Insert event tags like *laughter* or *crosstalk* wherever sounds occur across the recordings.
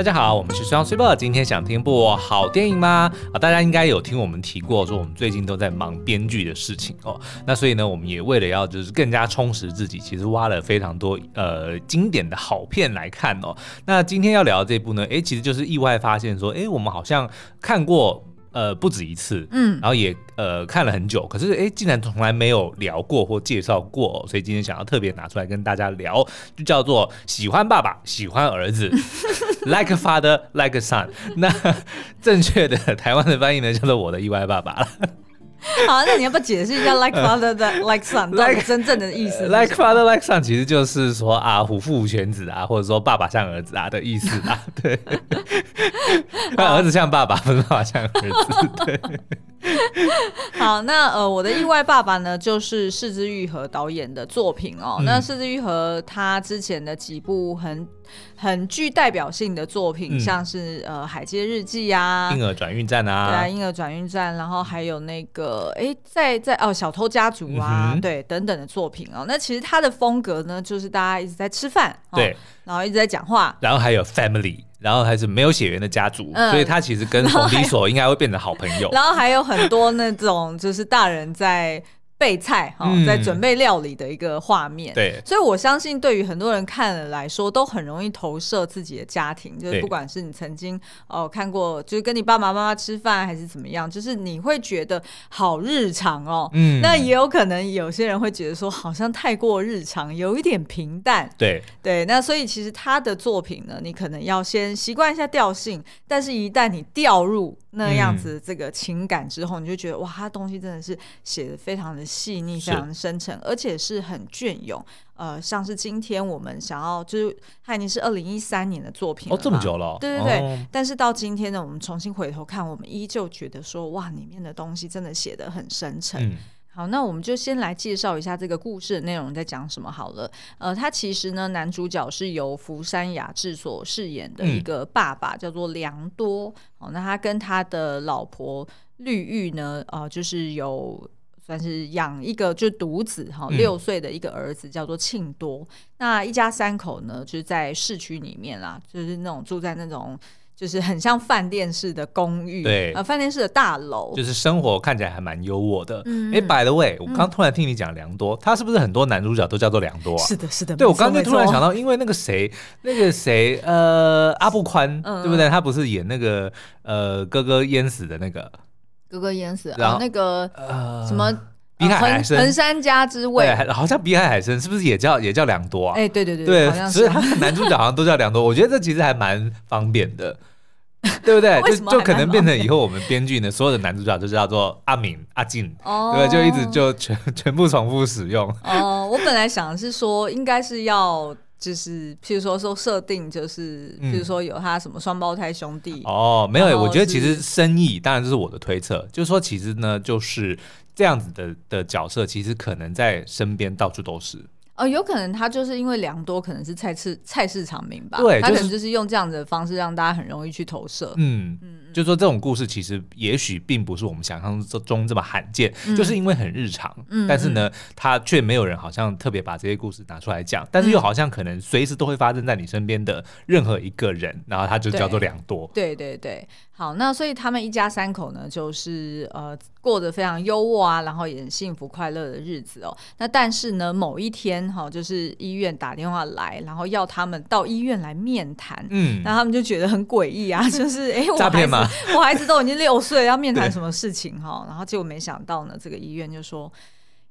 大家好，我们是双 super。今天想听部好电影吗？啊，大家应该有听我们提过，说我们最近都在忙编剧的事情哦。那所以呢，我们也为了要就是更加充实自己，其实挖了非常多呃经典的好片来看哦。那今天要聊这部呢，诶，其实就是意外发现说，诶，我们好像看过。呃，不止一次，嗯，然后也呃看了很久，可是哎，竟然从来没有聊过或介绍过，所以今天想要特别拿出来跟大家聊，就叫做喜欢爸爸，喜欢儿子，*laughs* Like a father, like a son。那正确的台湾的翻译呢，叫做我的意外爸爸。*laughs* 好，那你要不要解释一下 *laughs* like father 的 like son 到底真正的意思？like father like son 其实就是说啊，虎父无犬子啊，或者说爸爸像儿子啊的意思啊。*laughs* 对，儿子像爸爸，不是爸爸像儿子。对。好，那呃，我的意外爸爸呢，就是是枝裕和导演的作品哦。嗯、那是枝裕和他之前的几部很很具代表性的作品，嗯、像是呃《海街日记》啊，《婴儿转运站》啊，对啊，《婴儿转运站》，然后还有那个哎，在在哦，《小偷家族》啊，嗯、对，等等的作品哦。那其实他的风格呢，就是大家一直在吃饭，哦、对，然后一直在讲话，然后还有 Family。然后还是没有血缘的家族，嗯、所以他其实跟冯迪索应该会变成好朋友。然后还有很多那种就是大人在。备菜哈，在准备料理的一个画面。对，所以我相信对于很多人看了来说，都很容易投射自己的家庭。就是不管是你曾经哦看过，就是跟你爸爸妈妈吃饭还是怎么样，就是你会觉得好日常哦。嗯，那也有可能有些人会觉得说，好像太过日常，有一点平淡。对对，那所以其实他的作品呢，你可能要先习惯一下调性，但是一旦你掉入那样子这个情感之后，你就觉得哇，他东西真的是写的非常的。细腻、非常深沉，而且是很隽永。呃，像是今天我们想要，就是它已经是二零一三年的作品了，哦，这么久了，哦，对对对。哦，但是到今天呢，我们重新回头看，我们依旧觉得说，哇，里面的东西真的写得很深沉。嗯，好，那我们就先来介绍一下这个故事的内容在讲什么好了。呃，他其实呢，男主角是由福山雅治所饰演的一个爸爸，嗯，叫做良多。哦，那他跟他的老婆绿玉呢，呃，就是有。算是养一个就独子哈，六岁的一个儿子叫做庆多。嗯、那一家三口呢，就是在市区里面啦，就是那种住在那种就是很像饭店式的公寓，对，呃，饭店式的大楼，就是生活看起来还蛮优渥的。哎、，by the way，我刚突然听你讲良多，嗯、他是不是很多男主角都叫做良多啊？是的，是的。对，我刚才突然想到，因为那个谁，那个谁，呃，阿布宽，嗯、对不对？他不是演那个呃哥哥淹死的那个。哥哥淹死，然后那个呃什么比海海参，横山家之味，对，好像比海海参是不是也叫也叫良多啊？哎，对对对对，所以他的男主角好像都叫良多，我觉得这其实还蛮方便的，对不对？*laughs* 就就可能变成以后我们编剧呢，所有的男主角都叫做阿敏、阿进，对，就一直就全 *laughs* 全部重复使用。哦，我本来想的是说，应该是要。就是，譬如说说设定，就是譬如说有他什么双胞胎兄弟、嗯、哦，没有，我觉得其实生意，当然这是我的推测，就是说其实呢，就是这样子的的角色，其实可能在身边到处都是。哦，有可能他就是因为良多可能是菜市菜市场名吧，对，就是、他可能就是用这样子的方式让大家很容易去投射。嗯嗯。嗯就说这种故事其实也许并不是我们想象中这么罕见，嗯、就是因为很日常，嗯、但是呢，他却没有人好像特别把这些故事拿出来讲，但是又好像可能随时都会发生在你身边的任何一个人，然后他就叫做良多。对对对，好，那所以他们一家三口呢，就是呃过得非常优渥啊，然后也很幸福快乐的日子哦。那但是呢，某一天哈、哦，就是医院打电话来，然后要他们到医院来面谈，嗯，然后他们就觉得很诡异啊，就是哎，诈骗吗？*laughs* 我孩子都已经六岁，要面谈什么事情哈？然后结果没想到呢，这个医院就说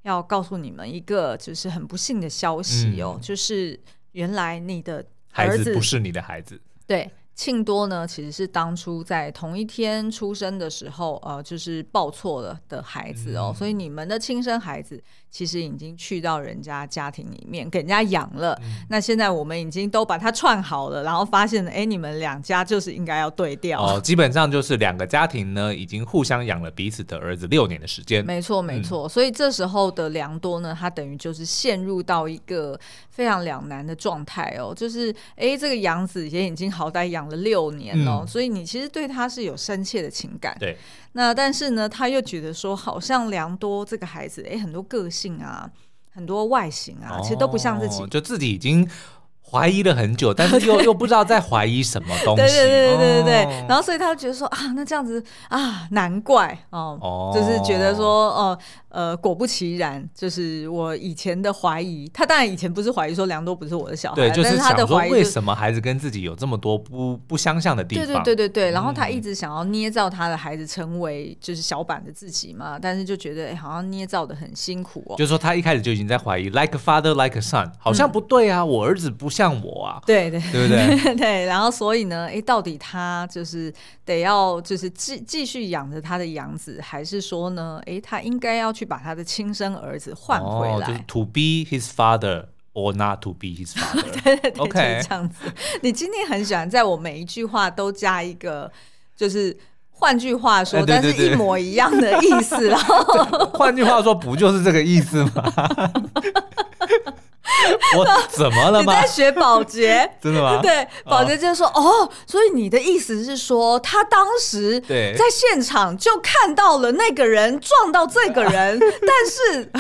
要告诉你们一个就是很不幸的消息哦，嗯、就是原来你的孩子不是你的孩子，对。庆多呢，其实是当初在同一天出生的时候，呃，就是抱错了的孩子哦，嗯、所以你们的亲生孩子其实已经去到人家家庭里面给人家养了。嗯、那现在我们已经都把它串好了，然后发现，哎，你们两家就是应该要对调哦。基本上就是两个家庭呢，已经互相养了彼此的儿子六年的时间。没错，没错。嗯、所以这时候的良多呢，他等于就是陷入到一个非常两难的状态哦，就是哎，这个养子也已经好歹养。了六年哦，嗯、所以你其实对他是有深切的情感。对，那但是呢，他又觉得说，好像良多这个孩子，哎，很多个性啊，很多外形啊，哦、其实都不像自己，就自己已经怀疑了很久，但是又又不知道在怀疑什么东西。对对对对对对。哦、然后所以他就觉得说啊，那这样子啊，难怪哦，哦就是觉得说哦。呃，果不其然，就是我以前的怀疑。他当然以前不是怀疑说良多不是我的小孩，对，就是他的怀疑，为什么孩子跟自己有这么多不不相像的地方？对对对对对。然后他一直想要捏造他的孩子成为就是小版的自己嘛，但是就觉得、欸、好像捏造的很辛苦哦。就是说他一开始就已经在怀疑，like a father, like a son，好像不对啊，嗯、我儿子不像我啊。对对对不对？*laughs* 对。然后所以呢，哎、欸，到底他就是得要就是继继续养着他的养子，还是说呢，哎、欸，他应该要去把他的亲生儿子换回来，哦，就是 to be his father or not to be his father。*laughs* 对对对，OK，这样子。*laughs* 你今天很喜欢在我每一句话都加一个，就是换句话说，但是一模一样的意思，然后 *laughs* 换句话说，不就是这个意思吗？*laughs* 我怎么了吗？你在学保洁？*laughs* 真的吗？对，保洁就说：“哦，所以你的意思是说，他当时在现场就看到了那个人撞到这个人，*laughs* 但是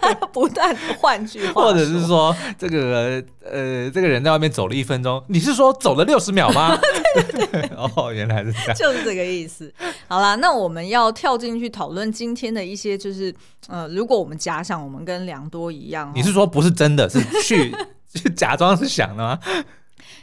他不断换句话，或者是说，这个呃，这个人在外面走了一分钟，你是说走了六十秒吗？对对对，哦，原来是这样，就是这个意思。好啦，那我们要跳进去讨论今天的一些，就是呃，如果我们假想我们跟良多一样，你是说不是真的？”是去去假装是想的吗？*laughs*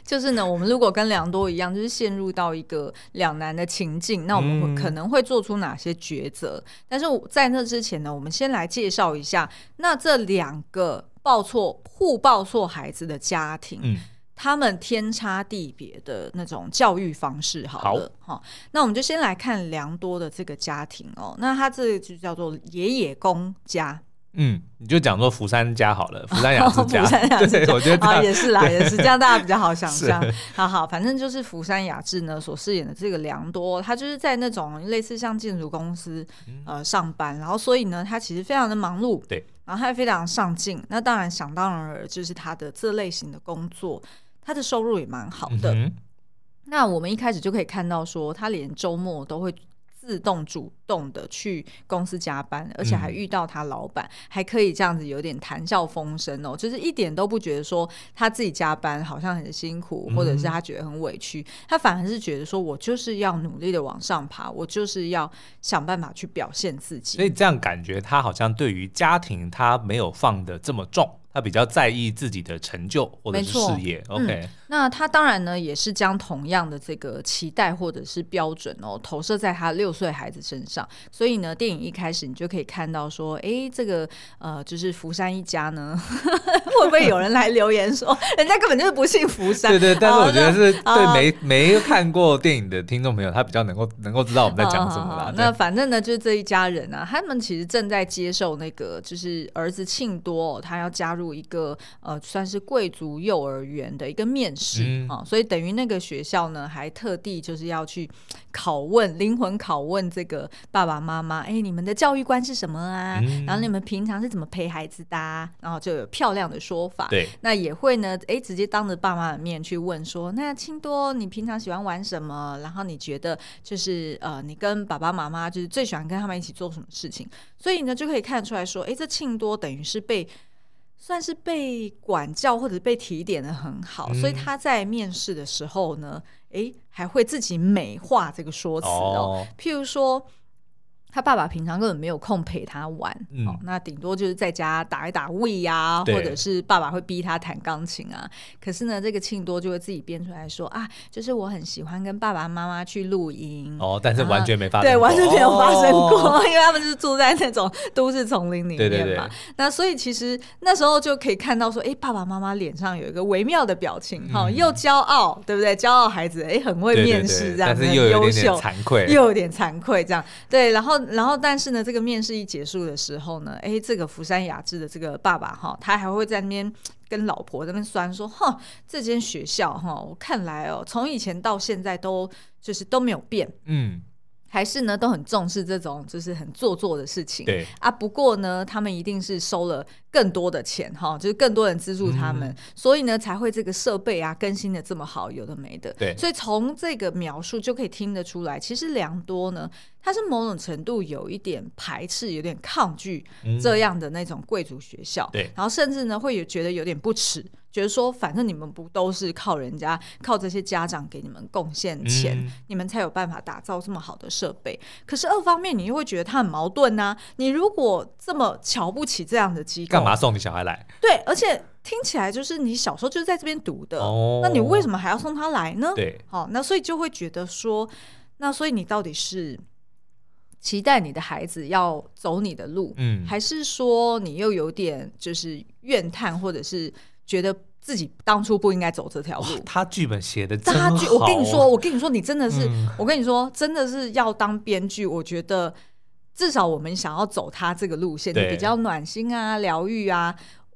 就是呢，我们如果跟良多一样，就是陷入到一个两难的情境，那我们会可能会做出哪些抉择？嗯、但是在那之前呢，我们先来介绍一下，那这两个报错互报错孩子的家庭，嗯、他们天差地别的那种教育方式。好了，好，好，那我们就先来看良多的这个家庭哦。那他这就叫做爷爷公家。嗯，你就讲说福山家好了，*laughs* 福山雅治家，对，我觉得啊也是啦，也是这样，大家比较好想象。*laughs* 好好，反正就是福山雅治呢所饰演的这个良多，他就是在那种类似像建筑公司呃上班，然后所以呢，他其实非常的忙碌，对，然后他也非常上进。那当然想当然尔就是他的这类型的工作，他的收入也蛮好的。嗯、那我们一开始就可以看到说，他连周末都会。自动主动的去公司加班，而且还遇到他老板，嗯、还可以这样子有点谈笑风生哦，就是一点都不觉得说他自己加班好像很辛苦，或者是他觉得很委屈，嗯、他反而是觉得说我就是要努力的往上爬，我就是要想办法去表现自己。所以这样感觉他好像对于家庭他没有放的这么重。他比较在意自己的成就或者是事业，OK、嗯。那他当然呢，也是将同样的这个期待或者是标准哦，投射在他六岁孩子身上。所以呢，电影一开始你就可以看到说，哎，这个呃，就是福山一家呢，*laughs* 会不会有人来留言说，人家根本就是不信福山？对对，但是我觉得是对没没看过电影的听众朋友，他比较能够能够知道我们在讲什么啦。那反正呢，就是这一家人啊，他们其实正在接受那个，就是儿子庆多，他要加入。一个呃，算是贵族幼儿园的一个面试啊，所以等于那个学校呢，还特地就是要去拷问、灵魂拷问这个爸爸妈妈，哎，你们的教育观是什么啊？嗯、然后你们平常是怎么陪孩子的、啊？然后就有漂亮的说法。对，那也会呢，哎，直接当着爸妈的面去问说，那庆多，你平常喜欢玩什么？然后你觉得就是呃，你跟爸爸妈妈就是最喜欢跟他们一起做什么事情？所以呢，就可以看出来说，哎，这庆多等于是被。算是被管教或者被提点的很好，嗯、所以他在面试的时候呢，诶，还会自己美化这个说辞哦，哦譬如说。他爸爸平常根本没有空陪他玩，嗯、哦，那顶多就是在家打一打 Wii 呀、啊，或者是爸爸会逼他弹钢琴啊。可是呢，这个庆多就会自己编出来说啊，就是我很喜欢跟爸爸妈妈去露营哦，但是完全没发生过，对，完全没有发生过，哦、因为他们就是住在那种都市丛林里面嘛。对对对，那所以其实那时候就可以看到说，哎，爸爸妈妈脸上有一个微妙的表情，哈、嗯，又骄傲，对不对？骄傲孩子，哎，很会面试，这样子，很优秀，惭愧，又有点惭愧，这样对，然后。然后，但是呢，这个面试一结束的时候呢，哎，这个福山雅治的这个爸爸哈，他还会在那边跟老婆在那边酸说，哼，这间学校哈，我看来哦，从以前到现在都就是都没有变，嗯。还是呢，都很重视这种就是很做作的事情。对啊，不过呢，他们一定是收了更多的钱哈，就是更多人资助他们，嗯、所以呢才会这个设备啊更新的这么好，有的没的。对，所以从这个描述就可以听得出来，其实良多呢，他是某种程度有一点排斥、有点抗拒这样的那种贵族学校。对、嗯，然后甚至呢会有觉得有点不齿。觉得说反正你们不都是靠人家靠这些家长给你们贡献钱，嗯、你们才有办法打造这么好的设备。可是二方面你又会觉得他很矛盾呐、啊，你如果这么瞧不起这样的机构，干嘛送你小孩来？对，而且。听起来就是你小时候就是在这边读的，哦、那你为什么还要送他来呢？对，好，那所以就会觉得说，那所以你到底是期待你的孩子要走你的路，嗯，还是说你又有点就是怨叹，或者是觉得自己当初不应该走这条路？他剧本写的真好，我跟你说，我跟你说，你真的是，嗯、我跟你说，真的是要当编剧，我觉得至少我们想要走他这个路线，你比较暖心啊，疗愈啊。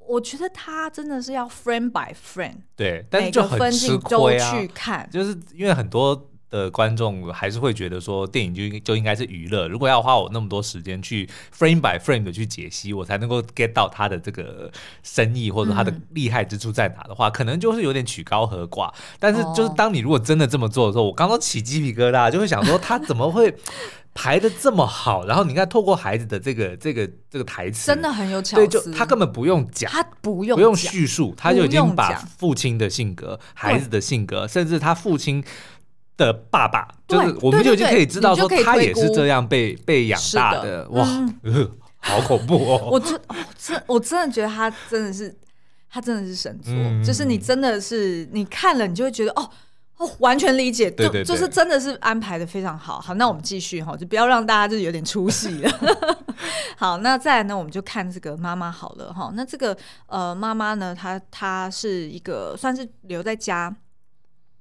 我觉得他真的是要 friend by friend，对，但是就很吃亏啊。就是因为很多的观众还是会觉得说，电影就应就应该是娱乐。如果要花我那么多时间去 frame by frame 的去解析，我才能够 get 到他的这个深意或者他的厉害之处在哪的话，嗯、可能就是有点曲高和寡。但是就是当你如果真的这么做的时候，我刚刚起鸡皮疙瘩，就会想说他怎么会？*laughs* 排的这么好，然后你看，透过孩子的这个这个这个台词，真的很有巧思。对，就他根本不用讲，他不用不用叙述，他就已经把父亲的性格、孩子的性格，甚至他父亲的爸爸，就是我们就已经可以知道说，他也是这样被被养大的。哇，好恐怖哦！我真，真，我真的觉得他真的是，他真的是神作。就是你真的是你看了，你就会觉得哦。哦，完全理解，对对对，就就是真的是安排的非常好。好，那我们继续哈，就不要让大家就是有点出戏了。*laughs* 好，那再来呢，我们就看这个妈妈好了哈。那这个呃妈妈呢，她她是一个算是留在家。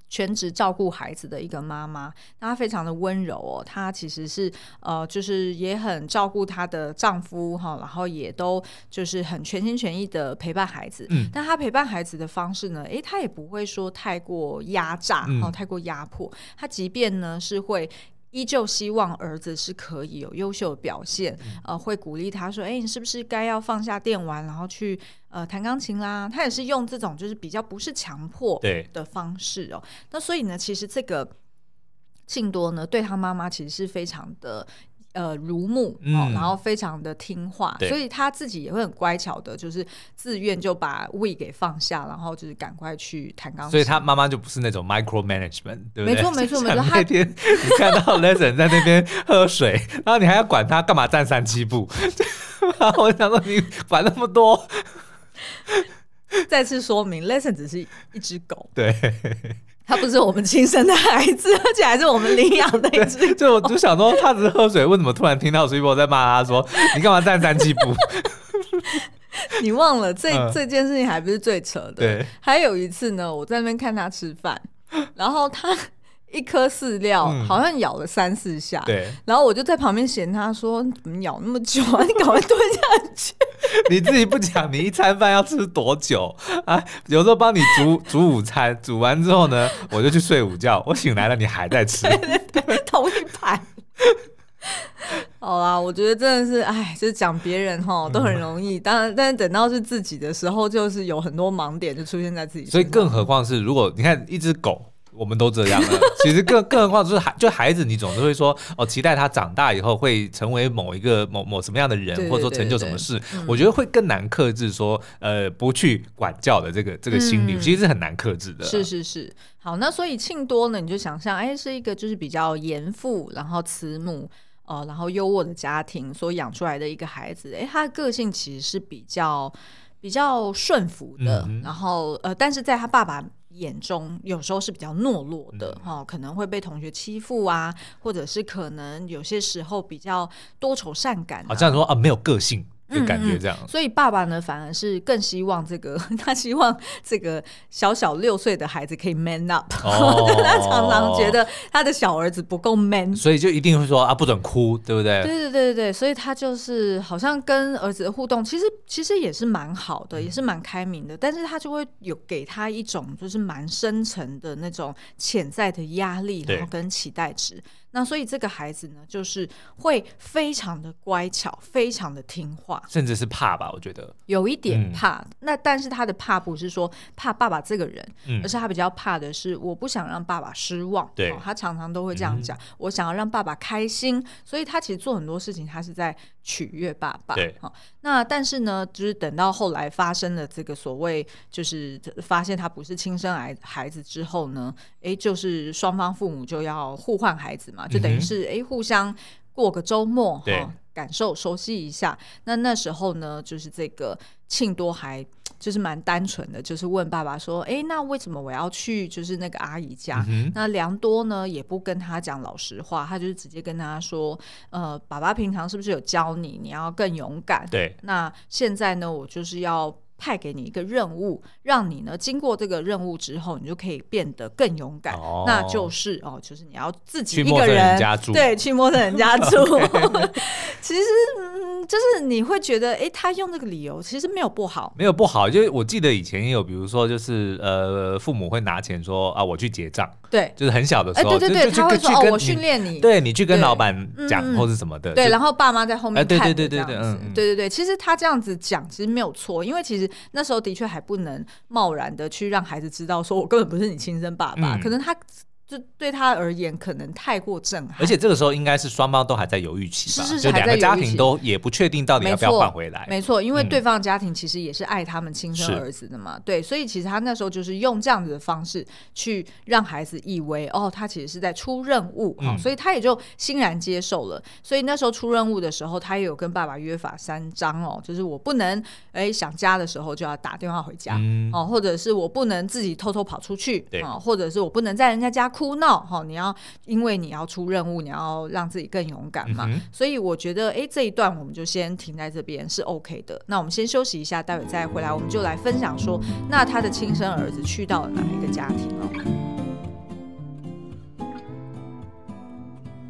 全职照顾孩子的一个妈妈，她非常的温柔哦。她其实是呃，就是也很照顾她的丈夫哈，然后也都就是很全心全意的陪伴孩子。嗯，但她陪伴孩子的方式呢，诶，她也不会说太过压榨，哦，嗯，太过压迫。她即便呢是会。依旧希望儿子是可以有优秀的表现，嗯、呃，会鼓励他说：“哎，你是不是该要放下电玩，然后去呃弹钢琴啦？”他也是用这种就是比较不是强迫的方式哦。对那所以呢，其实这个庆多呢，对他妈妈其实是非常的。呃，如沐，嗯、然后非常的听话，所以他自己也会很乖巧的，就是自愿就把 Wii 给放下，然后就是赶快去弹钢琴。所以他妈妈就不是那种 micro management，对不对？没错，没错，*laughs* 没错。那天 *laughs* 你看到 Lesson 在那边喝水，然后你还要管他干嘛站三七步？*laughs* 然后我想说你管那么多。再次说明，Lesson 只是一只狗。对。他不是我们亲生的孩子，而且还是我们领养的一只。就我就想说，他只是喝水，为什么突然听到 Super 在骂他说：“你干嘛站三七步？” *laughs* 你忘了这、嗯、这件事情还不是最扯的。对，还有一次呢，我在那边看他吃饭，然后他。一颗饲料好像咬了三四下，嗯、对，然后我就在旁边嫌他说：“你怎么咬那么久啊？你赶快吞下去。”你自己不讲，你一餐饭要吃多久啊？有时候帮你煮煮午餐，煮完之后呢，我就去睡午觉。我醒来了，你还在吃，对对对，同一盘。好啦，我觉得真的是，哎，就是讲别人哈都很容易，当然，但是等到是自己的时候，就是有很多盲点就出现在自己身上。所以，更何况是如果你看一只狗。我们都这样了，*laughs* 其实更更何况就是孩，就孩子，你总是会说哦，期待他长大以后会成为某一个某某什么样的人，对对对对，或者说成就什么事。嗯、我觉得会更难克制说，呃，不去管教的这个这个心理，嗯、其实是很难克制的。是是是，好，那所以庆多呢，你就想象，哎，是一个就是比较严父，然后慈母，呃，然后优渥的家庭所养出来的一个孩子，哎，他的个性其实是比较比较顺服的，嗯、然后呃，但是在他爸爸。眼中有时候是比较懦弱的哈、可能会被同学欺负啊，或者是可能有些时候比较多愁善感、啊，好像说啊没有个性。就感觉这样、嗯。嗯，所以爸爸呢，反而是更希望这个，*laughs* 他希望这个小小六岁的孩子可以 man up，、哦、*laughs* 他常常觉得他的小儿子不够 man，所以就一定会说啊，不准哭，对不对？对对对对对，所以他就是好像跟儿子的互动，其实其实也是蛮好的，也是蛮开明的，但是他就会有给他一种就是蛮深沉的那种潜在的压力，然后跟期待值。那所以这个孩子呢，就是会非常的乖巧，非常的听话，甚至是怕吧？我觉得有一点怕。嗯、那但是他的怕不是说怕爸爸这个人，嗯、而是他比较怕的是我不想让爸爸失望。对、哦，他常常都会这样讲，嗯、我想要让爸爸开心。所以他其实做很多事情，他是在取悦爸爸。对，好，那但是呢，就是等到后来发生了这个所谓，就是发现他不是亲生孩孩子之后呢，哎，就是双方父母就要互换孩子嘛，就等于是哎、嗯、互相过个周末哈，感受熟悉一下。那那时候呢，就是这个庆多还。就是蛮单纯的，就是问爸爸说：“哎，那为什么我要去就是那个阿姨家？”嗯、那良多呢也不跟他讲老实话，他就是直接跟他说：“呃，爸爸平常是不是有教你，你要更勇敢？对，那现在呢，我就是要。”派给你一个任务，让你呢经过这个任务之后，你就可以变得更勇敢。哦、那就是哦，就是你要自己一个人，人对，去陌生人家 *laughs* 住。其实、嗯，就是你会觉得，哎，他用这个理由其实没有不好，没有不好。就我记得以前也有，比如说，就是呃，父母会拿钱说啊，我去结账。对，就是很小的时候，对对对，他会说哦，我训练你，对你去跟老板讲或是什么的。对，然后爸妈在后面看。对对对对对，嗯，对对对，其实他这样子讲其实没有错，因为其实。那时候的确还不能贸然的去让孩子知道，说我根本不是你亲生爸爸，嗯、可能他。就对他而言，可能太过震撼。而且这个时候应该是双方都还在犹豫期吧，是是是，就两个家庭都也不确定到底要不要换回来。没错，因为对方的家庭其实也是爱他们亲生儿子的嘛，是对，所以其实他那时候就是用这样子的方式去让孩子以为，哦，他其实是在出任务，嗯、所以他也就欣然接受了。所以那时候出任务的时候，他也有跟爸爸约法三章哦，就是我不能哎想家的时候就要打电话回家，嗯、哦，或者是我不能自己偷偷跑出去，啊哦，或者是我不能在人家家。哭闹哈，你要因为你要出任务，你要让自己更勇敢嘛。嗯、所以我觉得，哎，这一段我们就先停在这边是 OK 的。那我们先休息一下，待会再回来，我们就来分享说，那他的亲生儿子去到了哪一个家庭哦？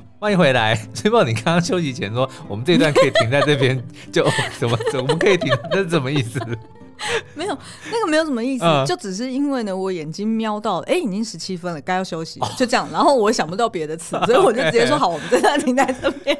*laughs* 欢迎回来，崔豹，你刚刚休息前说，我们这一段可以停在这边，*laughs* 就怎么怎么我们可以停？那是什么意思？*laughs* 没有，那个没有什么意思，嗯、就只是因为呢，我眼睛瞄到了，哎，已经十七分了，该要休息了，哦、就这样。然后我想不到别的词，所以我就直接说 *laughs* 好，我们这段停在这边。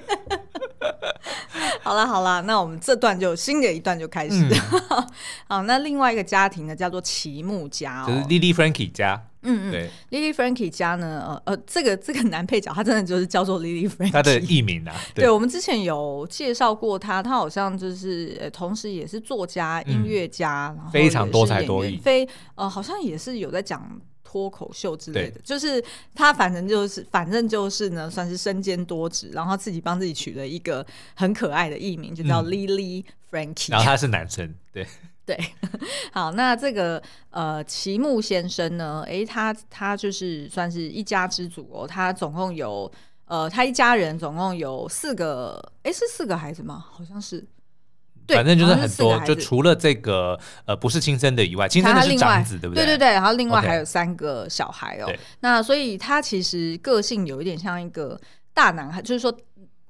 *laughs* 好了好了，那我们这段就新的一段就开始。嗯、*laughs* 好，那另外一个家庭呢，叫做齐木家，哦，就是 Lily Frankie 家。嗯嗯，对，Lily Frankie 家呢，呃呃，这个这个男配角他真的就是叫做 Lily Frankie，他的艺名啊。*laughs* 对，对我们之前有介绍过他，他好像就是呃，同时也是作家、音乐家，嗯、然后非常多才多艺。非呃，好像也是有在讲脱口秀之类的，就是他反正就是反正就是呢，算是身兼多职，然后自己帮自己取了一个很可爱的艺名，就叫 Lily Frankie，嗯。然后他是男生，对。对，*laughs* 好，那这个呃，齐木先生呢？诶，他他就是算是一家之主哦。他总共有呃，他一家人总共有四个，诶，是四个孩子吗？好像是，对，反正就是很多，就除了这个呃，不是亲生的以外，亲生的是长子，对不对？对对对，然后另外还有三个小孩哦。那所以他其实个性有一点像一个大男孩，就是说。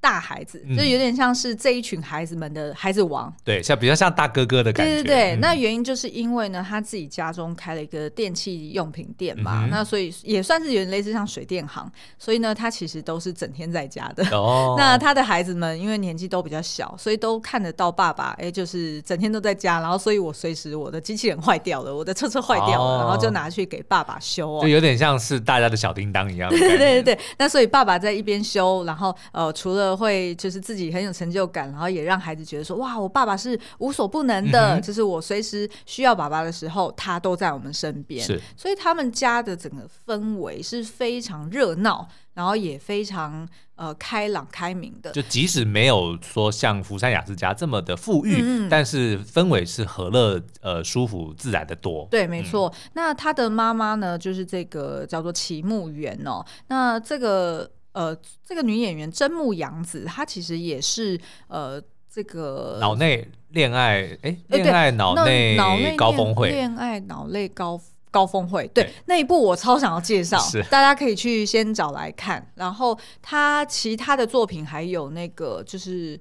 大孩子就有点像是这一群孩子们的孩子王，对，像比较像大哥哥的感觉。对对对，那原因就是因为呢，他自己家中开了一个电器用品店嘛，那所以也算是有点类似像水电行，所以呢，他其实都是整天在家的。*laughs* 哦，*laughs* 那他的孩子们因为年纪都比较小，所以都看得到爸爸，哎，就是整天都在家，然后所以我随时我的机器人坏掉了，我的车车坏掉了，然后就拿去给爸爸修哦，就有点像是大家的小叮当一样。*laughs* 对对对对，那所以爸爸在一边修，然后呃，除了会就是自己很有成就感，然后也让孩子觉得说哇，我爸爸是无所不能的，嗯、就是我随时需要爸爸的时候，他都在我们身边。是，所以他们家的整个氛围是非常热闹，然后也非常呃开朗开明的。就即使没有说像福山雅治家这么的富裕，嗯、但是氛围是和乐呃舒服自然的多。对，没错。嗯、那他的妈妈呢，就是这个叫做齐木园哦。那这个。呃，这个女演员真木阳子，她其实也是呃，这个脑内恋爱哎，恋爱脑内脑内高峰会，恋爱脑内高高峰会，对，对那一部我超想要介绍，是大家可以去先找来看。然后她其他的作品还有那个就是，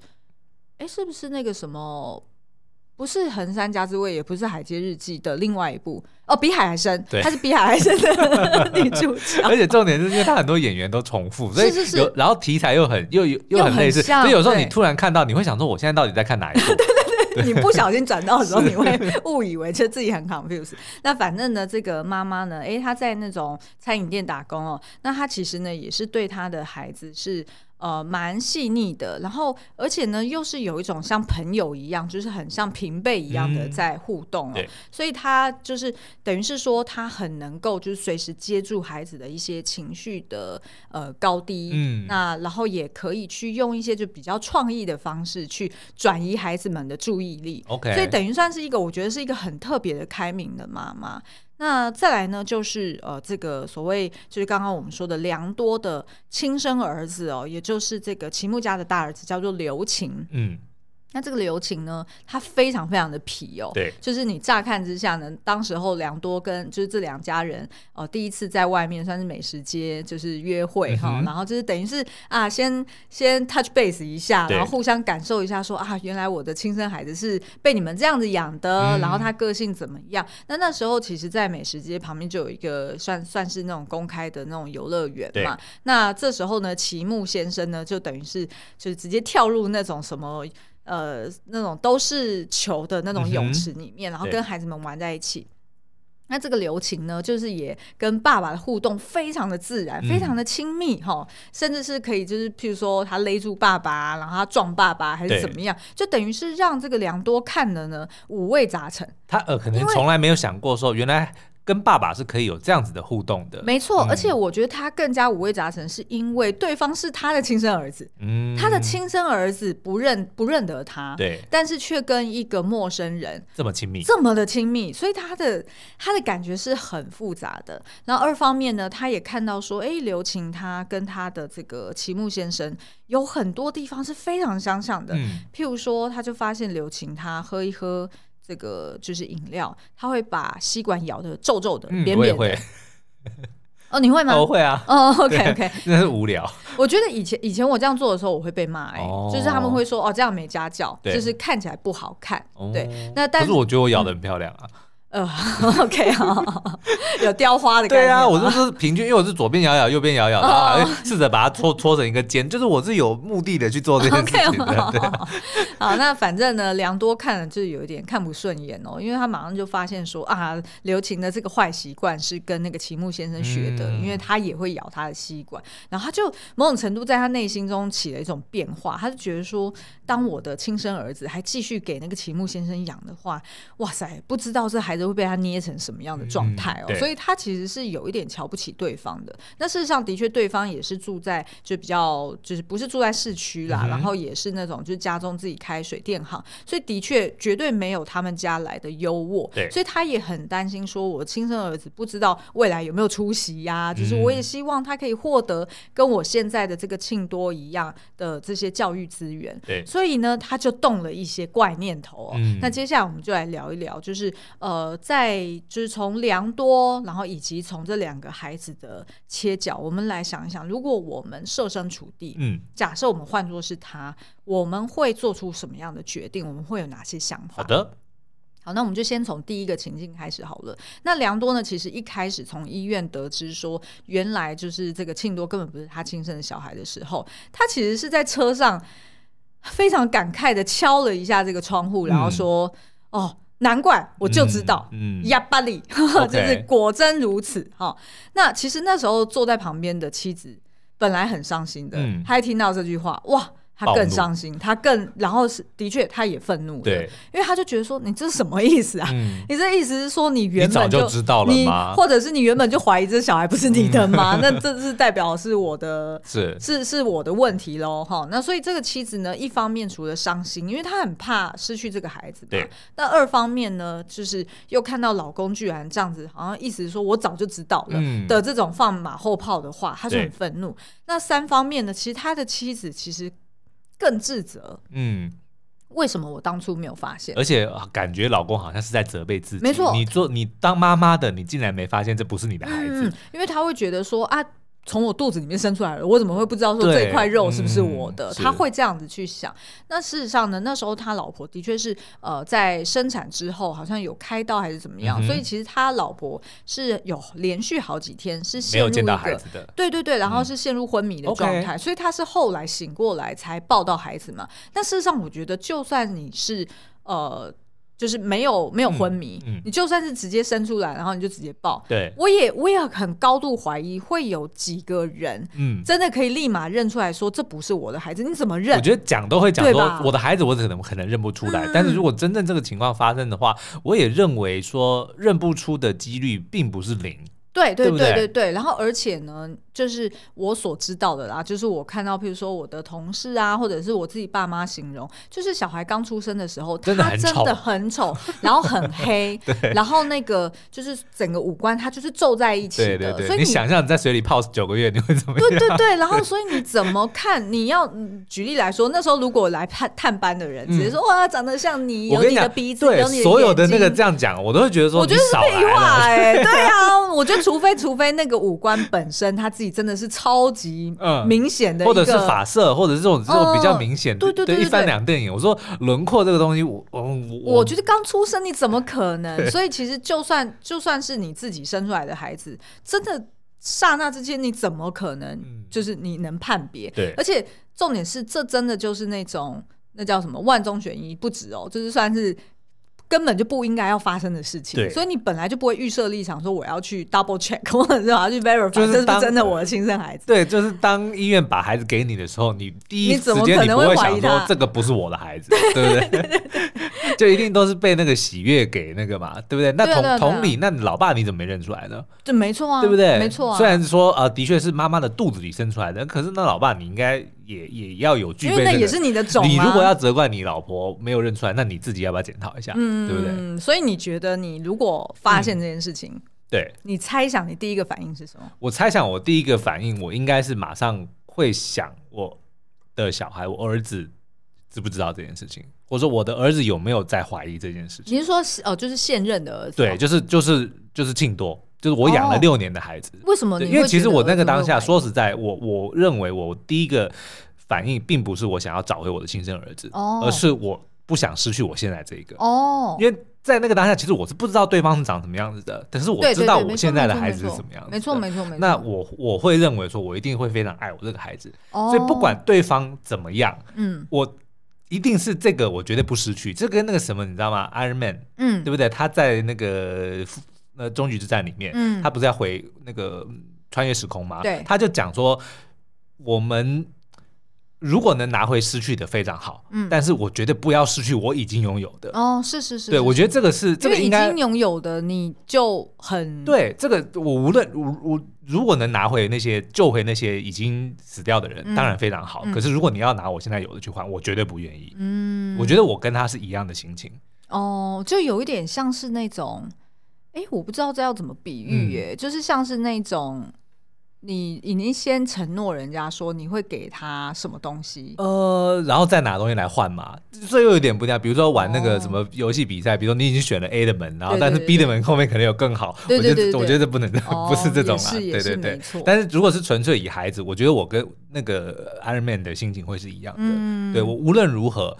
哎，是不是那个什么？不是横山家之味，也不是海街日记的另外一部哦，比海还深，对，他是比海还深的女主角。*laughs* 而且重点是因为他很多演员都重复，所以有，是是是然后题材又很又又又很类似，所以有时候你突然看到，你会想说，我现在到底在看哪一部？对 *laughs* 对对，对你不小心转到的时候，你会误以为就自己很 confused。那反正呢，这个妈妈呢，哎，她在那种餐饮店打工哦，那她其实呢也是对她的孩子是。呃，蛮细腻的，然后而且呢，又是有一种像朋友一样，就是很像平辈一样的在互动哦。嗯、所以他就是等于是说，他很能够就是随时接住孩子的一些情绪的呃高低，嗯，那然后也可以去用一些就比较创意的方式去转移孩子们的注意力。OK，所以等于算是一个我觉得是一个很特别的开明的妈妈。那再来呢，就是呃，这个所谓就是刚刚我们说的良多的亲生儿子哦，也就是这个齐木家的大儿子，叫做刘晴。嗯。那这个刘晴呢，她非常非常的皮哦，对，就是你乍看之下呢，当时候良多跟就是这两家人哦、呃，第一次在外面算是美食街就是约会哈、嗯，然后就是等于是啊，先先 touch base 一下，然后互相感受一下说，说啊，原来我的亲生孩子是被你们这样子养的、嗯，然后他个性怎么样？那那时候其实，在美食街旁边就有一个算算是那种公开的那种游乐园嘛。那这时候呢，齐木先生呢，就等于是就是直接跳入那种什么。呃，那种都是球的那种泳池里面，嗯、然后跟孩子们玩在一起。那这个刘晴呢，就是也跟爸爸的互动非常的自然，嗯、非常的亲密哈，甚至是可以就是譬如说他勒住爸爸，然后他撞爸爸还是怎么样，就等于是让这个良多看了呢五味杂陈。他呃可能从来没有想过说原来。跟爸爸是可以有这样子的互动的，没错、嗯。而且我觉得他更加五味杂陈，是因为对方是他的亲生儿子，嗯，他的亲生儿子不认不认得他，对，但是却跟一个陌生人这么亲密，这么的亲密，所以他的他的感觉是很复杂的。然后二方面呢，他也看到说，哎，刘晴他跟他的这个齐木先生有很多地方是非常相像的，嗯，譬如说，他就发现刘晴他喝一喝。这个就是饮料，他会把吸管咬得皱皱的、扁扁的。哦，你会吗？我会啊。哦，OK OK，那是无聊。*laughs* 我觉得以前以前我这样做的时候，我会被骂哎、就是他们会说哦，这样没家教，就是看起来不好看。哦、对，那但是，是我觉得我咬的很漂亮啊。嗯呃，*laughs* OK 啊，*laughs* 有雕花的感觉。对啊，我就是平均，因为我是左边咬咬，右边咬咬，然后还试着把它搓搓成一个尖，就是我是有目的的去做这件 *laughs* 事情的。Okay, 对好，好，那反正呢，良多看了就是有一点看不顺眼哦，因为他马上就发现说啊，刘晴的这个坏习惯是跟那个齐木先生学的，嗯，因为他也会咬他的吸管，然后他就某种程度在他内心中起了一种变化，他就觉得说，当我的亲生儿子还继续给那个齐木先生养的话，哇塞，不知道这孩子。都会被他捏成什么样的状态哦、嗯，所以他其实是有一点瞧不起对方的。那事实上的确，对方也是住在就比较就是不是住在市区啦、嗯，然后也是那种就是家中自己开水电行，所以的确绝对没有他们家来的优渥。对，所以他也很担心，说我亲生儿子不知道未来有没有出息呀、啊。就是我也希望他可以获得跟我现在的这个庆多一样的这些教育资源。对，所以呢，他就动了一些怪念头、哦嗯。那接下来我们就来聊一聊，就是呃。在就是从良多，然后以及从这两个孩子的切角，我们来想一想，如果我们设身处地，嗯，假设我们换作是他，我们会做出什么样的决定？我们会有哪些想法？好的，好，那我们就先从第一个情境开始好了。那良多呢，其实一开始从医院得知说，原来就是这个庆多根本不是他亲生的小孩的时候，他其实是在车上非常感慨的敲了一下这个窗户，然后说：“嗯、哦。”难怪我就知道，嗯，亚巴里 *laughs* 就是果真如此哈、哦。那其实那时候坐在旁边的妻子本来很伤心的，嗯、她一听到这句话，哇！他更伤心，他更，然后是的确，他也愤怒，对，因为他就觉得说，你这是什么意思啊？嗯、你这意思是说，你原本就，就知道了吗？或者是你原本就怀疑这小孩不是你的吗？嗯、那这是代表是我的，*laughs* 是是是我的问题喽，哈。那所以这个妻子呢，一方面除了伤心，因为她很怕失去这个孩子，对。那二方面呢，就是又看到老公居然这样子，好像意思是说我早就知道了的这种放马后炮的话，他就很愤怒。那三方面呢，其实他的妻子其实。更自责，嗯，为什么我当初没有发现？而且感觉老公好像是在责备自己。没错，你做你当妈妈的，你竟然没发现这不是你的孩子，嗯，因为他会觉得说啊。从我肚子里面生出来了，我怎么会不知道说这一块肉是不是我的？嗯、他会这样子去想。那事实上呢，那时候他老婆的确是呃，在生产之后好像有开刀还是怎么样，嗯、所以其实他老婆是有连续好几天是陷入一个，没有见到孩子的，对对对，然后是陷入昏迷的状态，嗯 okay，所以他是后来醒过来才抱到孩子嘛。但事实上，我觉得就算你是呃。就是没有没有昏迷，嗯嗯、你就算是直接生出来，然后你就直接抱。对，我也我也很高度怀疑会有几个人，嗯，真的可以立马认出来说这不是我的孩子，你怎么认？我觉得讲都会讲说我的孩子，我可能可能认不出来。嗯、但是如果真正这个情况发生的话，我也认为说认不出的几率并不是零。对对对对对，对，然后而且呢，就是我所知道的啦，就是我看到，譬如说我的同事啊，或者是我自己爸妈形容，就是小孩刚出生的时候，他真的很丑，然后很 *laughs* 黑，然后那个就是整个五官他就是皱在一起的，对对对，所以你想象你在水里泡九个月，你会怎么样？对对对，然后所以你怎么看？你要举例来说，那时候如果来探探班的人直接说哇，长得像你，有你的鼻子，有你的所有的那个这样讲，我都会觉得说，我觉得是废话哎，*laughs* 对啊，我觉得。除非除非那个五官本身他自己真的是超级明显的，或者是发色，或者是这种这种比较明显的，对对对，一翻两瞪眼。我说轮廓这个东西，我我我觉得刚出生你怎么可能？*laughs* 所以其实就算就算是你自己生出来的孩子，真的刹那之间你怎么可能就是你能判别？对，而且重点是这真的就是那种那叫什么万中选一不止哦，就是算是。根本就不应该要发生的事情，所以你本来就不会预设立场说我要去 double check，*laughs* 或者是我要去 verify，这是不是真的我的亲生孩子？对，就是当医院把孩子给你的时候，你第一时间你不会想说这个不是我的孩子，*laughs* 对不对？*laughs* 就一定都是被那个喜悦给那个嘛，对不对？那同同理，那老爸你怎么没认出来呢？对，没错啊，对不对？没错啊。虽然说呃，的确是妈妈的肚子里生出来的，可是那老爸你应该。也也要有具备，因为那也是你的种。你如果要责怪你老婆没有认出来，那你自己要不要检讨一下？嗯，对不对？所以你觉得你如果发现这件事情，对，你猜想你第一个反应是什么？我猜想我第一个反应，我应该是马上会想我的小孩，我儿子知不知道这件事情，或者说我的儿子有没有在怀疑这件事情？你是说哦，就是现任的儿子？对，就是就是就是庆多。就是我养了六年的孩子，为什么？因为其实我那个当下，说实在，我我认为我第一个反应并不是我想要找回我的亲生儿子，而是我不想失去我现在这个。哦，因为在那个当下，其实我是不知道对方是长什么样子的，但是我知道我现在的孩子是什么样子。没错，没错，没错。那我我会认为说，我一定会非常爱我这个孩子，所以不管对方怎么样，嗯，我一定是这个，我绝对不失去。这跟那个什么，你知道吗？Iron Man，嗯，对不对？他在那个。呃，终局之战里面，嗯，他不是要回那个穿越时空吗？对，他就讲说，我们如果能拿回失去的非常好，嗯，但是我绝对不要失去我已经拥有的。哦，是是是，对，我觉得这个是这个已经拥有的，你就很对这个，我无论我我如果能拿回那些救回那些已经死掉的人，当然非常好。可是如果你要拿我现在有的去换，我绝对不愿意。嗯，我觉得我跟他是一样的心情。哦，就有一点像是那种。哎，我不知道这要怎么比喻耶，嗯、就是像是那种你已经先承诺人家说你会给他什么东西，呃，然后再拿东西来换嘛，所以又有点不一样。比如说玩那个什么游戏比赛，哦、比如说你已经选了 A 的门，然后但是 B 的门后面可能有更好，我觉得我觉得这不能，哦、*laughs* 不是这种啊，对对对。但是如果是纯粹以孩子，我觉得我跟那个 Iron Man 的心情会是一样的。嗯、对我无论如何。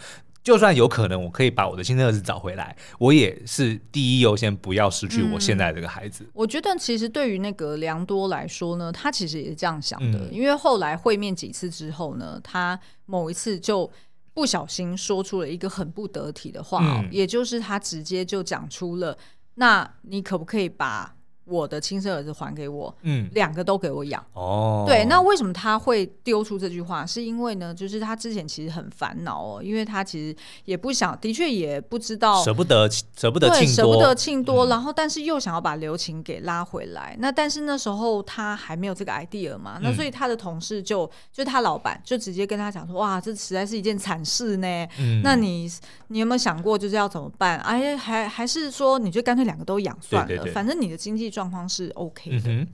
就算有可能，我可以把我的亲生儿子找回来，我也是第一优先，不要失去我现在这个孩子。嗯，我觉得其实对于那个良多来说呢，他其实也是这样想的，嗯，因为后来会面几次之后呢，他某一次就不小心说出了一个很不得体的话，嗯，也就是他直接就讲出了，那你可不可以把我的亲生儿子还给我，嗯，两个都给我养。哦，对，那为什么他会丢出这句话？是因为呢，就是他之前其实很烦恼哦，因为他其实也不想，的确也不知道舍不得舍不得对舍不得庆多，嗯、然后但是又想要把刘晴给拉回来。那但是那时候他还没有这个 idea 嘛，嗯、那所以他的同事就就他老板就直接跟他讲说，哇，这实在是一件惨事呢。嗯、那你你有没有想过就是要怎么办？哎，还还是说你就干脆两个都养算了，对对对，反正你的经济状状况是 OK 的。嗯、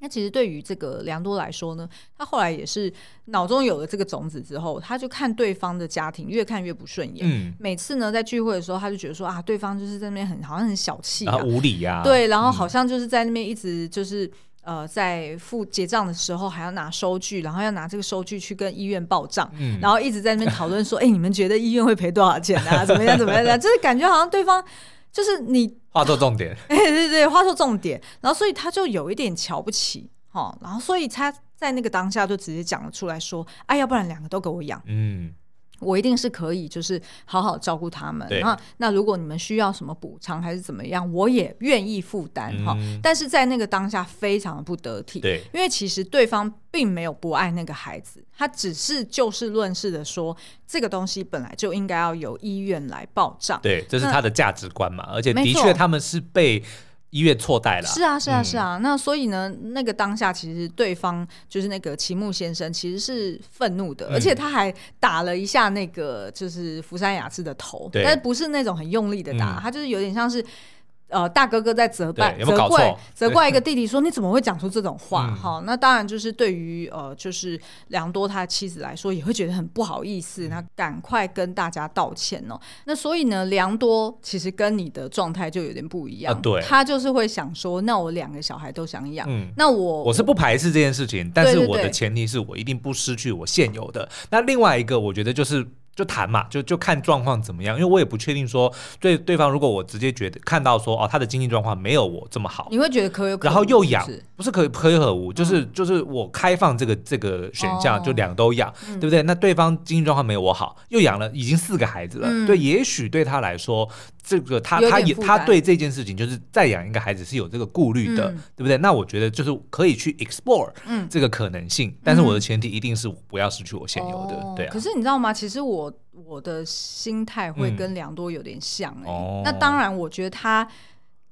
那其实对于这个良多来说呢，他后来也是脑中有了这个种子之后，他就看对方的家庭越看越不顺眼。嗯、每次呢在聚会的时候，他就觉得说啊，对方就是在那边很好像很小气啊，无理呀、啊。对，然后好像就是在那边一直就是、嗯、呃，在付结账的时候还要拿收据，然后要拿这个收据去跟医院报账，嗯、然后一直在那边讨论说，哎、欸，你们觉得医院会赔多少钱啊？怎么样？怎么样？就是感觉好像对方。就是你画错重点，哎，*laughs* 对对对，画错重点，然后所以他就有一点瞧不起，哈，然后所以他在那个当下就直接讲了出来说，哎，要不然两个都给我养，嗯，我一定是可以，就是好好照顾他们。那那如果你们需要什么补偿还是怎么样，我也愿意负担哈。但是在那个当下非常的不得体，对，因为其实对方并没有不爱那个孩子，他只是就事论事的说，这个东西本来就应该要由医院来报账。对，这是他的价值观嘛。而且的确他们是被。医院错待了，是啊，是啊，是啊。嗯、那所以呢，那个当下其实对方就是那个齐木先生，其实是愤怒的，嗯、而且他还打了一下那个就是福山雅治的头，对但是不是那种很用力的打，嗯、他就是有点像是。呃，大哥哥在责备、责怪、*laughs* 责怪一个弟弟说：“你怎么会讲出这种话？”哈，那当然就是对于呃，就是良多他妻子来说，也会觉得很不好意思，那赶快跟大家道歉哦。那所以呢，良多其实跟你的状态就有点不一样，对，他就是会想说：“那我两个小孩都想养，嗯，那我我是不排斥这件事情，但是我的前提是我一定不失去我现有的。那另外一个，我觉得就是。就谈嘛，就就看状况怎么样，因为我也不确定说对对方，如果我直接觉得看到说哦，他的经济状况没有我这么好，你会觉得可有可无，然后又养，不是？可有可有可无，就是就是我开放这个这个选项，就两个都养，对不对？那对方经济状况没有我好，又养了已经四个孩子了，对，也许对他来说，这个他他也他对这件事情就是再养一个孩子是有这个顾虑的，对不对？那我觉得就是可以去 explore 这个可能性，但是我的前提一定是我不要失去我现有的，对啊。可是你知道吗？其实我。我的心态会跟良多有点像哎、欸，嗯哦、那当然，我觉得他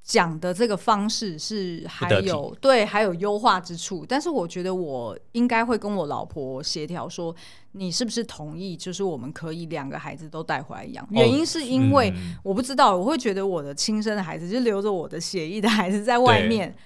讲的这个方式是还有对还有优化之处，但是我觉得我应该会跟我老婆协调说，你是不是同意，就是我们可以两个孩子都带回来养？哦、原因是因为我不知道，我会觉得我的亲生的孩子就留着我的血液的孩子在外面。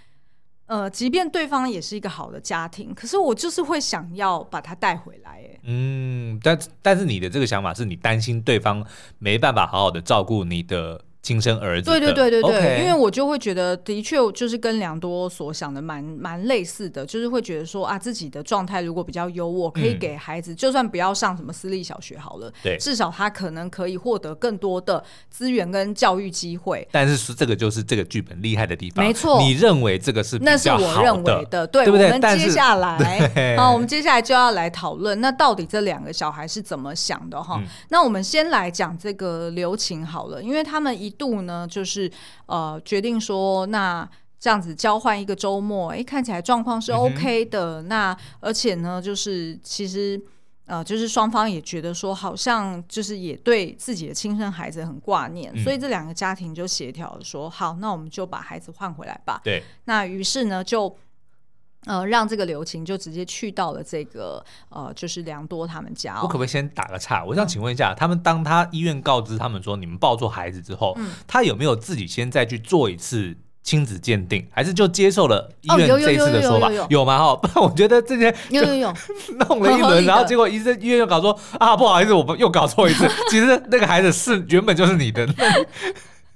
呃，即便对方也是一个好的家庭，可是我就是会想要把他带回来，哎，嗯，但但是你的这个想法是你担心对方没办法好好的照顾你的。亲生儿子，对对对对对，Okay. 因为我就会觉得，的确就是跟良多所想的蛮蛮类似的，就是会觉得说啊，自己的状态如果比较优渥，可以给孩子，嗯、就算不要上什么私立小学好了，对，至少他可能可以获得更多的资源跟教育机会。但是是这个就是这个剧本厉害的地方，没错，你认为这个是那是我认为的，对，对不对？我们接下来，*laughs* 对好，我们接下来就要来讨论，那到底这两个小孩是怎么想的哈？嗯、那我们先来讲这个刘晴好了，因为他们一度呢就是。呃，决定说，那这样子交换一个周末，哎，看起来状况是 OK 的。嗯、那而且呢，就是其实呃，就是双方也觉得说，好像就是也对自己的亲生孩子很挂念，嗯、所以这两个家庭就协调说，好，那我们就把孩子换回来吧。对，那于是呢，就。呃，让这个刘琴就直接去到了这个呃，就是良多他们家、哦。我可不可以先打个岔？我想请问一下，嗯、他们当他医院告知他们说你们抱错孩子之后，嗯、他有没有自己先再去做一次亲子鉴定，还是就接受了医院这一次的说法？有吗？哈，不然我觉得这些有有有 *laughs* 弄了一轮，*laughs* 然后结果医生医院又搞说啊，不好意思，我们又搞错一次，*laughs* 其实那个孩子是原本就是你的。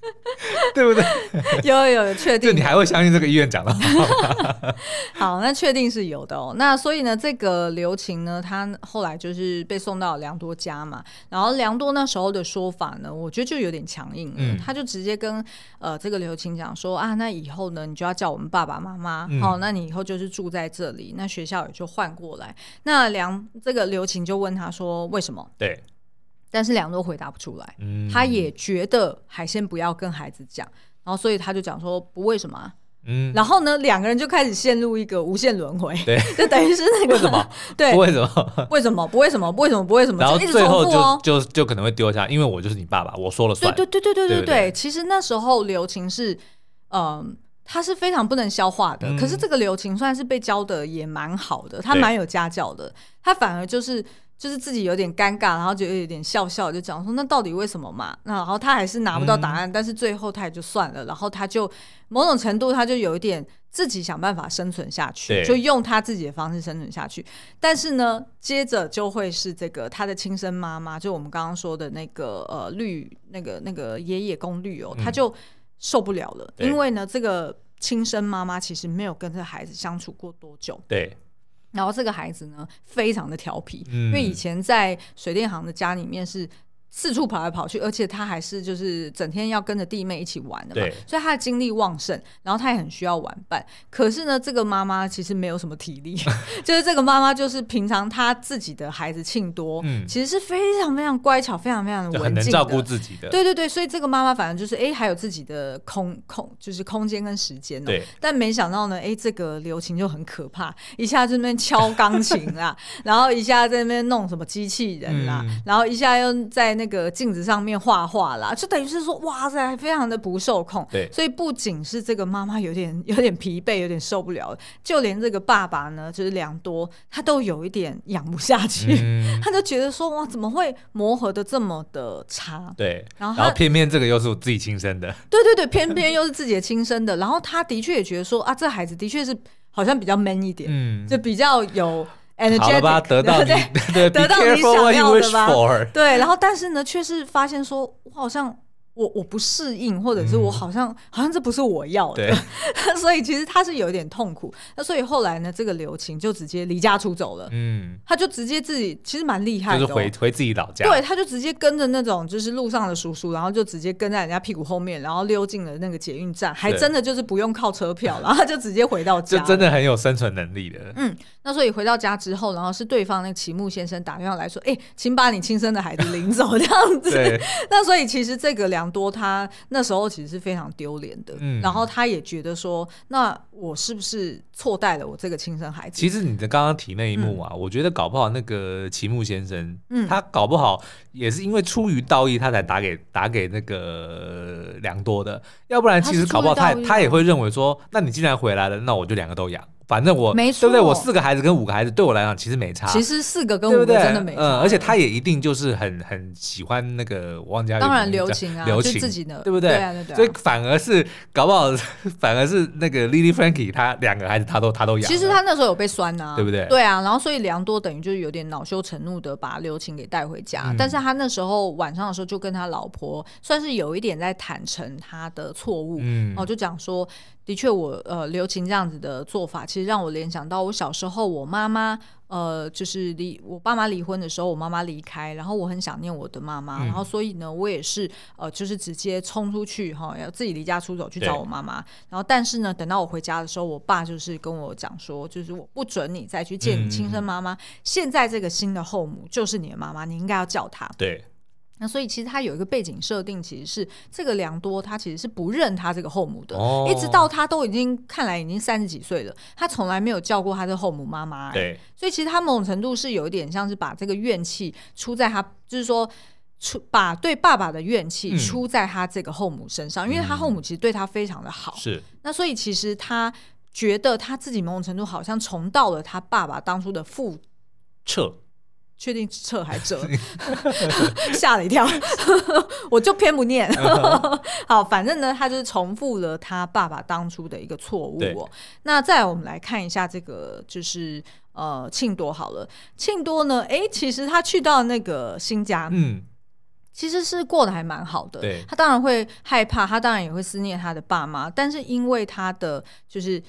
*laughs* 对不对？*laughs* 有有有确定？就你还会相信这个医院讲的话？*laughs* 好，那确定是有的哦。那所以呢，这个刘晴呢，他后来就是被送到梁多家嘛。然后梁多那时候的说法呢，我觉得就有点强硬了。嗯、他就直接跟呃这个刘晴讲说啊，那以后呢，你就要叫我们爸爸妈妈。嗯、好，那你以后就是住在这里，那学校也就换过来。那梁这个刘晴就问他说，为什么？对。但是良多回答不出来，嗯、他也觉得还先不要跟孩子讲，然后所以他就讲说不为什么、啊，嗯，然后呢两个人就开始陷入一个无限轮回，对，就等于是那个为什么？对，不为什么？为什么？不为什么？不为什么？不为什么？然后最后就就就可能会丢下，因为我就是你爸爸，我说了算。对对对对对对对，其实那时候刘晴是，嗯、呃，他是非常不能消化的，嗯、可是这个刘晴算是被教的也蛮好的，他蛮有家教的，他反而就是。就是自己有点尴尬，然后就有点笑笑，就讲说那到底为什么嘛？那然后他还是拿不到答案，嗯、但是最后他也就算了。然后他就某种程度他就有一点自己想办法生存下去，就用他自己的方式生存下去。但是呢，接着就会是这个他的亲生妈妈，就我们刚刚说的那个呃绿那个那个爷爷公绿哦，他就受不了了，嗯、因为呢这个亲生妈妈其实没有跟这孩子相处过多久。对。然后这个孩子呢，非常的调皮，嗯、因为以前在水电行的家里面是四处跑来跑去，而且他还是就是整天要跟着弟妹一起玩的嘛，所以他的精力旺盛，然后他也很需要玩伴。可是呢，这个妈妈其实没有什么体力，*laughs* 就是这个妈妈就是平常她自己的孩子庆多，嗯，其实是非常非常乖巧，非常非常的文静的，很能照顾自己的。对对对，所以这个妈妈反正就是哎，还有自己的空空，就是空间跟时间呢。对。但没想到呢，哎，这个刘琴就很可怕，一下在那边敲钢琴啦，*laughs* 然后一下在那边弄什么机器人啦，嗯、然后一下又在那个镜子上面画画啦，就等于是说，哇塞，非常的不受控。对，所以不仅是这个妈妈有点 *laughs* 有点疲惫，有点受不了，就连这个爸爸呢，就是良多，他都有一点养不下去，嗯、*laughs* 他就觉得说，哇，怎么会磨合的这么的差？对，然后然后偏偏这个又是我自己亲生的，对 *laughs* 对对，偏偏又是自己的亲生的，然后他的确也觉得说，啊，这孩子的确是好像比较 man 一点，嗯，就比较有。好了吧，得到你对，*laughs* 得到你想要的吧。对，然后但是呢，却是发现说，我好像。我我不适应，或者是我好像、嗯、好像这不是我要的，*laughs* 所以其实他是有一点痛苦。那所以后来呢，这个刘琴就直接离家出走了。嗯，他就直接自己其实蛮厉害的、哦，就是回回自己老家。对，他就直接跟着那种就是路上的叔叔，然后就直接跟在人家屁股后面，然后溜进了那个捷运站，还真的就是不用靠车票，然后他就直接回到家，就真的很有生存能力的。嗯，那所以回到家之后，然后是对方那个齐木先生打电话来说：“哎、欸，请把你亲生的孩子领走。”这样子。*laughs* 那所以其实这个两。多他那时候其实是非常丢脸的，嗯，然后他也觉得说，那我是不是错待了我这个亲生孩子？其实你的刚刚提那一幕啊，嗯、我觉得搞不好那个齐木先生，嗯，他搞不好也是因为出于道义，他才打给打给那个良多的，要不然其实搞不好他他也会认为说，那你既然回来了，那我就两个都养。反正我没错，对不对？我四个孩子跟五个孩子对我来讲其实没差。其实四个跟五个真的没差。嗯，而且他也一定就是很很喜欢那个汪家卫。当然刘琴啊，刘琴自己的，对不对？对啊，对啊。所以反而是搞不好，*laughs* 反而是那个 Lily Frankie 他两个孩子他都他都养。其实他那时候有被酸啊，对不对？对啊。然后所以良多等于就是有点恼羞成怒的把刘琴给带回家，但是他那时候晚上的时候就跟他老婆算是有一点在坦诚他的错误，嗯，然后就讲说。的确，我呃刘琴这样子的做法，其实让我联想到我小时候，我妈妈呃就是离我爸妈离婚的时候，我妈妈离开，然后我很想念我的妈妈，嗯、然后所以呢，我也是呃就是直接冲出去哈，要自己离家出走去找我妈妈。然后但是呢，等到我回家的时候，我爸就是跟我讲说，就是我不准你再去见你亲生妈妈，嗯、现在这个新的后母就是你的妈妈，你应该要叫她。对。那所以其实他有一个背景设定，其实是这个良多他其实是不认他这个后母的，哦、一直到他都已经看来已经三十几岁了，他从来没有叫过他的后母妈妈、欸。对，所以其实他某种程度是有一点像是把这个怨气出在他，就是说出把对爸爸的怨气出在他这个后母身上，嗯、因为他后母其实对他非常的好。是，那所以其实他觉得他自己某种程度好像重到了他爸爸当初的覆辙。确定撤还折，*laughs* 吓了一跳，*laughs* 我就偏不念。*laughs* 好，反正呢，他就是重复了他爸爸当初的一个错误。哦那再我们来看一下这个，就是呃庆多好了。庆多呢，哎，其实他去到那个新家，嗯，其实是过得还蛮好的。他当然会害怕，他当然也会思念他的爸妈，但是因为他的就是。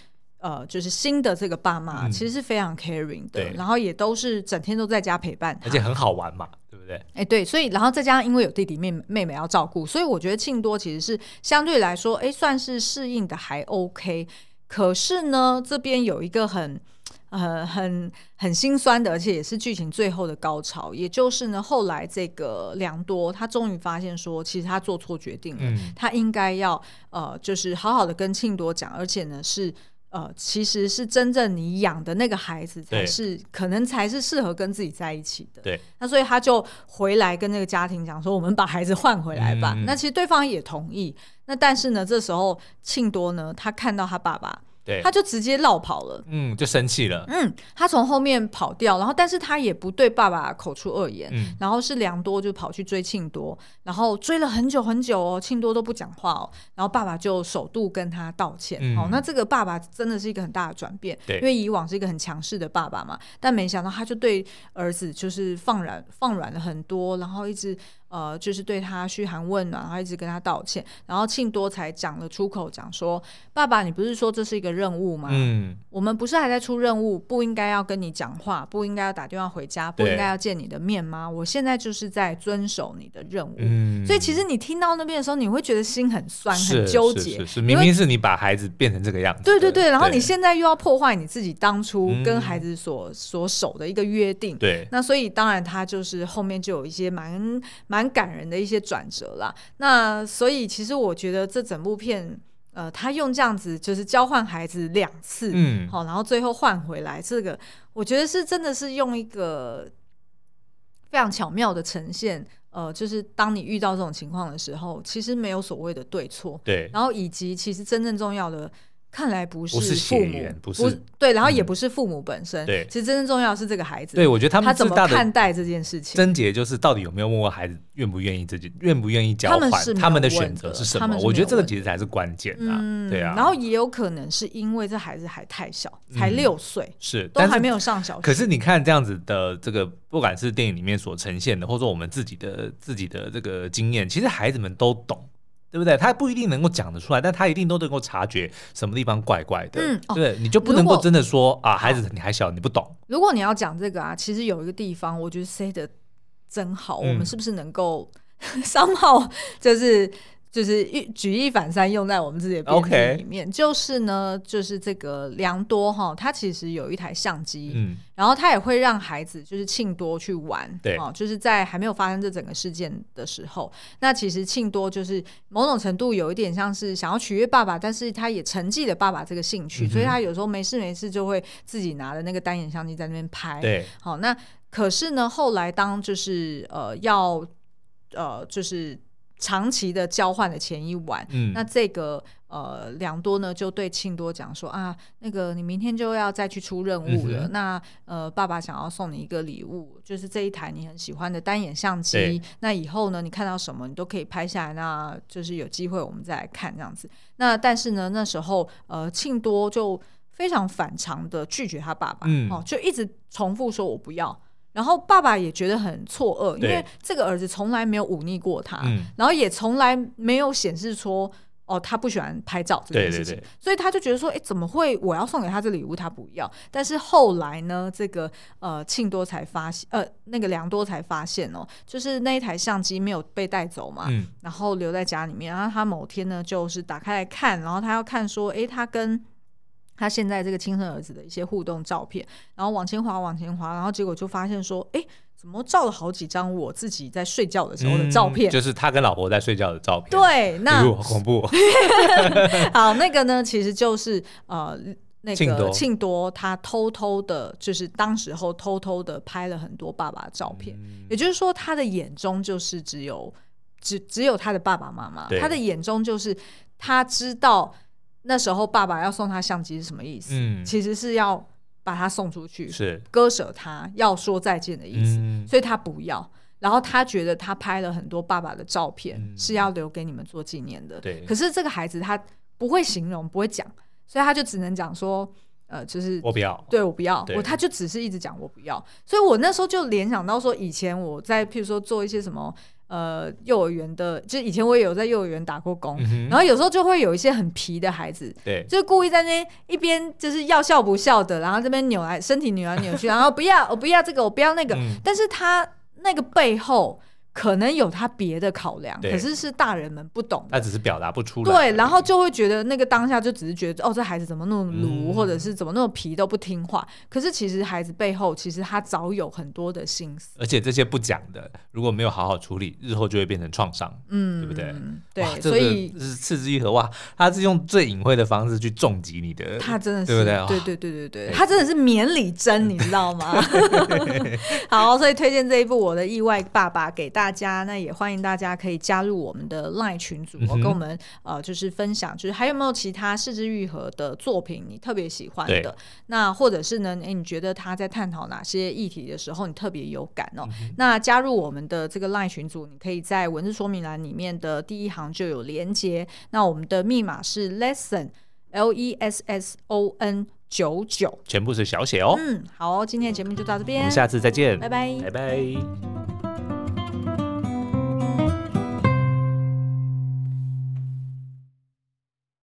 呃，就是新的这个爸妈其实是非常 caring 的，嗯、然后也都是整天都在家陪伴，而且很好玩嘛，对不对？哎、欸，对，所以然后再加上因为有弟弟妹妹妹妹要照顾，所以我觉得庆多其实是相对来说，哎，算是适应的还 OK。可是呢，这边有一个很呃很很心酸的，而且也是剧情最后的高潮，也就是呢，后来这个良多他终于发现说，其实他做错决定了，嗯、他应该要呃，就是好好的跟庆多讲，而且呢是。呃，其实是真正你养的那个孩子才是，可能才是适合跟自己在一起的。对，那所以他就回来跟那个家庭讲说：“我们把孩子换回来吧。嗯”那其实对方也同意。那但是呢，这时候庆多呢，他看到他爸爸。对，他就直接绕跑了，嗯，就生气了，嗯，他从后面跑掉，然后但是他也不对爸爸口出恶言，嗯，然后是良多就跑去追庆多，然后追了很久很久哦，庆多都不讲话哦，然后爸爸就首度跟他道歉，嗯、哦，那这个爸爸真的是一个很大的转变，对，因为以往是一个很强势的爸爸嘛，但没想到他就对儿子就是放软放软了很多，然后一直。呃，就是对他嘘寒问暖，然后一直跟他道歉，然后庆多才讲了出口，讲说：“爸爸，你不是说这是一个任务吗？嗯，我们不是还在出任务，不应该要跟你讲话，不应该要打电话回家，不应该要见你的面吗？我现在就是在遵守你的任务。嗯，所以其实你听到那边的时候，你会觉得心很酸，很纠结。是，是，是，明明是你把孩子变成这个样子，对对对，然后你现在又要破坏你自己当初跟孩子所、嗯、所守的一个约定。对，那所以当然他就是后面就有一些蛮蛮。蛮感人的一些转折啦，那所以其实我觉得这整部片，呃，他用这样子就是交换孩子两次，嗯，好，然后最后换回来，这个我觉得是真的是用一个非常巧妙的呈现，呃，就是当你遇到这种情况的时候，其实没有所谓的对错，对，然后以及其实真正重要的。看来不是父母，不是对，然后也不是父母本身。对，其实真正重要的是这个孩子。对，我觉得他们他怎么看待这件事情？症结就是到底有没有问过孩子愿不愿意自己，愿不愿意交换？他们的选择是什么？我觉得这个其实才是关键啊。对啊。然后也有可能是因为这孩子还太小，才六岁，是都还没有上小学。可是你看这样子的这个，不管是电影里面所呈现的，或者说我们自己的自己的这个经验，其实孩子们都懂。对不对？他不一定能够讲得出来，但他一定都能够察觉什么地方怪怪的。嗯，哦、对，你就不能够真的说啊，孩子你还小，你不懂。如果你要讲这个啊，其实有一个地方，我觉得 say 的真好，嗯、我们是不是能够 *laughs* somehow 就是。就是一举一反三用在我们自己的编剧里面.就是呢，就是这个良多哈，他其实有一台相机，嗯，然后他也会让孩子就是庆多去玩，对，哦，就是在还没有发生这整个事件的时候，那其实庆多就是某种程度有一点像是想要取悦爸爸，但是他也承继了爸爸这个兴趣，嗯、所以他有时候没事没事就会自己拿着那个单眼相机在那边拍，对，好，那可是呢，后来当就是呃要呃就是。长期的交换的前一晚，嗯、那这个呃良多呢就对庆多讲说啊，那个你明天就要再去出任务了，嗯、那呃爸爸想要送你一个礼物，就是这一台你很喜欢的单眼相机。那以后呢，你看到什么你都可以拍下来，那就是有机会我们再来看这样子。那但是呢，那时候呃庆多就非常反常的拒绝他爸爸，嗯、哦，就一直重复说我不要。然后爸爸也觉得很错愕，因为这个儿子从来没有忤逆过他，嗯、然后也从来没有显示说哦他不喜欢拍照这件事情，对对对，所以他就觉得说，哎，怎么会我要送给他这礼物他不要？但是后来呢，这个呃庆多才发现，呃那个良多才发现哦，就是那一台相机没有被带走嘛，嗯、然后留在家里面，然后他某天呢就是打开来看，然后他要看说，哎，他跟。他现在这个亲生儿子的一些互动照片，然后往前滑，往前滑，然后结果就发现说，哎，怎么照了好几张我自己在睡觉的时候的照片？嗯、就是他跟老婆在睡觉的照片。对，那、恐怖、哦。*laughs* 好，那个呢，其实就是呃，那个庆多他偷偷的，就是当时候偷偷的拍了很多爸爸的照片，嗯、也就是说，他的眼中就是只有只只有他的爸爸妈妈，他的眼中就是他知道。那时候爸爸要送他相机是什么意思？嗯，其实是要把他送出去，是割舍他，要说再见的意思。嗯，所以他不要。然后他觉得他拍了很多爸爸的照片，嗯，是要留给你们做纪念的。对。可是这个孩子他不会形容，不会讲，所以他就只能讲说，呃，就是我不要，对我不要，我他就只是一直讲我不要。所以我那时候就联想到说，以前我在譬如说做一些什么。呃，幼儿园的，就以前我也有在幼儿园打过工，嗯、然后有时候就会有一些很皮的孩子，对，就故意在那一边就是要笑不笑的，然后这边扭来身体扭来扭去，然后不要，我不要这个，我不要那个，嗯、但是他那个背后。可能有他别的考量，可是是大人们不懂，他只是表达不出来。对，然后就会觉得那个当下就只是觉得，哦，这孩子怎么那么鲁，嗯、或者是怎么那么皮都不听话。可是其实孩子背后其实他早有很多的心思，而且这些不讲的，如果没有好好处理，日后就会变成创伤，嗯，对不对？对，所以是嗤之以鼻哇，他是用最隐晦的方式去重击你的，他真的是，对不对？对对对对对，他真的是免礼针，你知道吗？*laughs* 好，所以推荐这一部《我的意外爸爸》给大家，那也欢迎大家可以加入我们的 LINE 群组，跟我们呃就是分享，就是还有没有其他四肢愈合的作品你特别喜欢的？那或者是呢？诶，你觉得他在探讨哪些议题的时候你特别有感哦？嗯、那加入我们的这个 LINE 群组，你可以在文字说明栏里面的第一行就有连接。那我们的密码是 lesson l e s s o n 九九，全部是小写哦。嗯，好，今天的节目就到这边，我们下次再见，拜拜，拜拜。